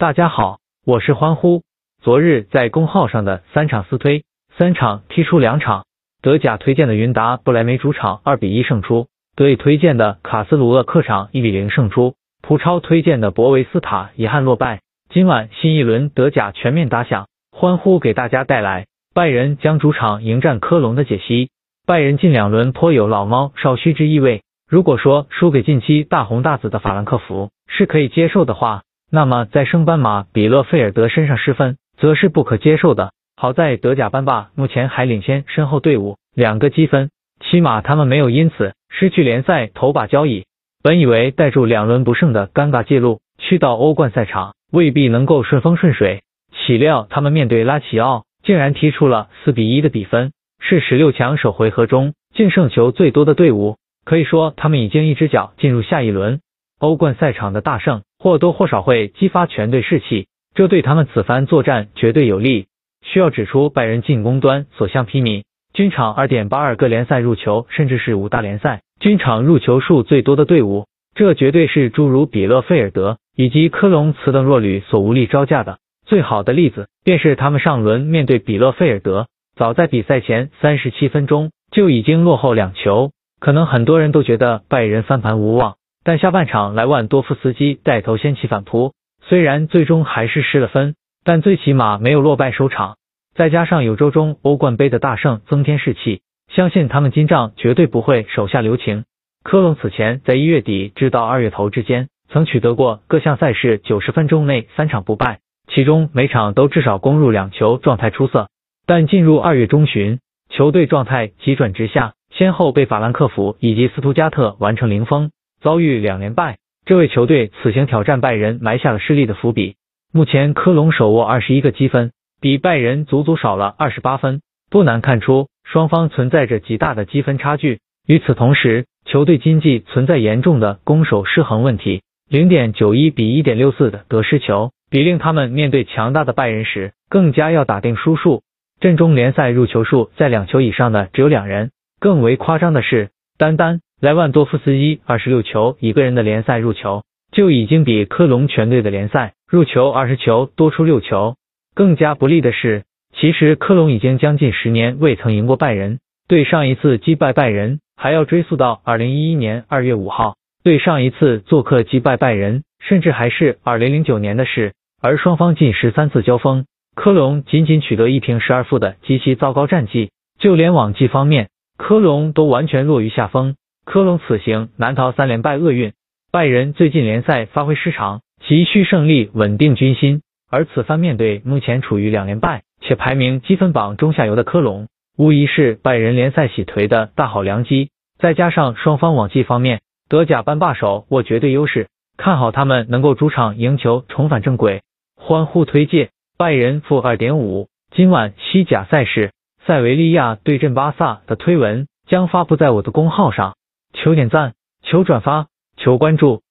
大家好，我是欢呼。昨日在公号上的三场四推，三场踢出两场。德甲推荐的云达不莱梅主场二比一胜出，德乙推荐的卡斯卢厄客场一比零胜出，葡超推荐的博维斯塔遗憾落败。今晚新一轮德甲全面打响，欢呼给大家带来拜仁将主场迎战科隆的解析。拜仁近两轮颇有老猫少须之意味，如果说输给近期大红大紫的法兰克福是可以接受的话，那么在升班马比勒费尔德身上失分，则是不可接受的。好在德甲班霸目前还领先身后队伍两个积分，起码他们没有因此失去联赛头把交椅。本以为带住两轮不胜的尴尬记录去到欧冠赛场，未必能够顺风顺水，岂料他们面对拉齐奥，竟然踢出了四比一的比分，是十六强首回合中净胜球最多的队伍，可以说他们已经一只脚进入下一轮。欧冠赛场的大胜或多或少会激发全队士气，这对他们此番作战绝对有利。需要指出，拜仁进攻端所向披靡，均场二点八二个联赛入球，甚至是五大联赛均场入球数最多的队伍，这绝对是诸如比勒费尔德以及科隆此等弱旅所无力招架的。最好的例子便是他们上轮面对比勒费尔德，早在比赛前三十七分钟就已经落后两球，可能很多人都觉得拜仁翻盘无望。但下半场莱万多夫斯基带头掀起反扑，虽然最终还是失了分，但最起码没有落败收场。再加上有周中欧冠杯的大胜增添士气，相信他们今仗绝对不会手下留情。科隆此前在一月底至到二月头之间，曾取得过各项赛事九十分钟内三场不败，其中每场都至少攻入两球，状态出色。但进入二月中旬，球队状态急转直下，先后被法兰克福以及斯图加特完成零封。遭遇两连败，这为球队此行挑战拜仁埋下了失利的伏笔。目前科隆手握二十一个积分，比拜仁足足少了二十八分，不难看出双方存在着极大的积分差距。与此同时，球队经济存在严重的攻守失衡问题，零点九一比一点六四的得失球，比令他们面对强大的拜仁时更加要打定输数。阵中联赛入球数在两球以上的只有两人，更为夸张的是，单单。莱万多夫斯基二十六球一个人的联赛入球就已经比科隆全队的联赛入球二十球多出六球。更加不利的是，其实科隆已经将近十年未曾赢过拜仁。对上一次击败拜仁还要追溯到二零一一年二月五号，对上一次做客击败拜仁甚至还是二零零九年的事。而双方近十三次交锋，科隆仅仅取得一平十二负的极其糟糕战绩，就连往绩方面，科隆都完全落于下风。科隆此行难逃三连败厄运，拜仁最近联赛发挥失常，急需胜利稳定军心。而此番面对目前处于两连败且排名积分榜中下游的科隆，无疑是拜仁联赛洗颓的大好良机。再加上双方往绩方面，德甲班霸手握绝对优势，看好他们能够主场赢球重返正轨。欢呼推介拜仁负二点五。今晚西甲赛事塞维利亚对阵巴萨的推文将发布在我的公号上。求点赞，求转发，求关注。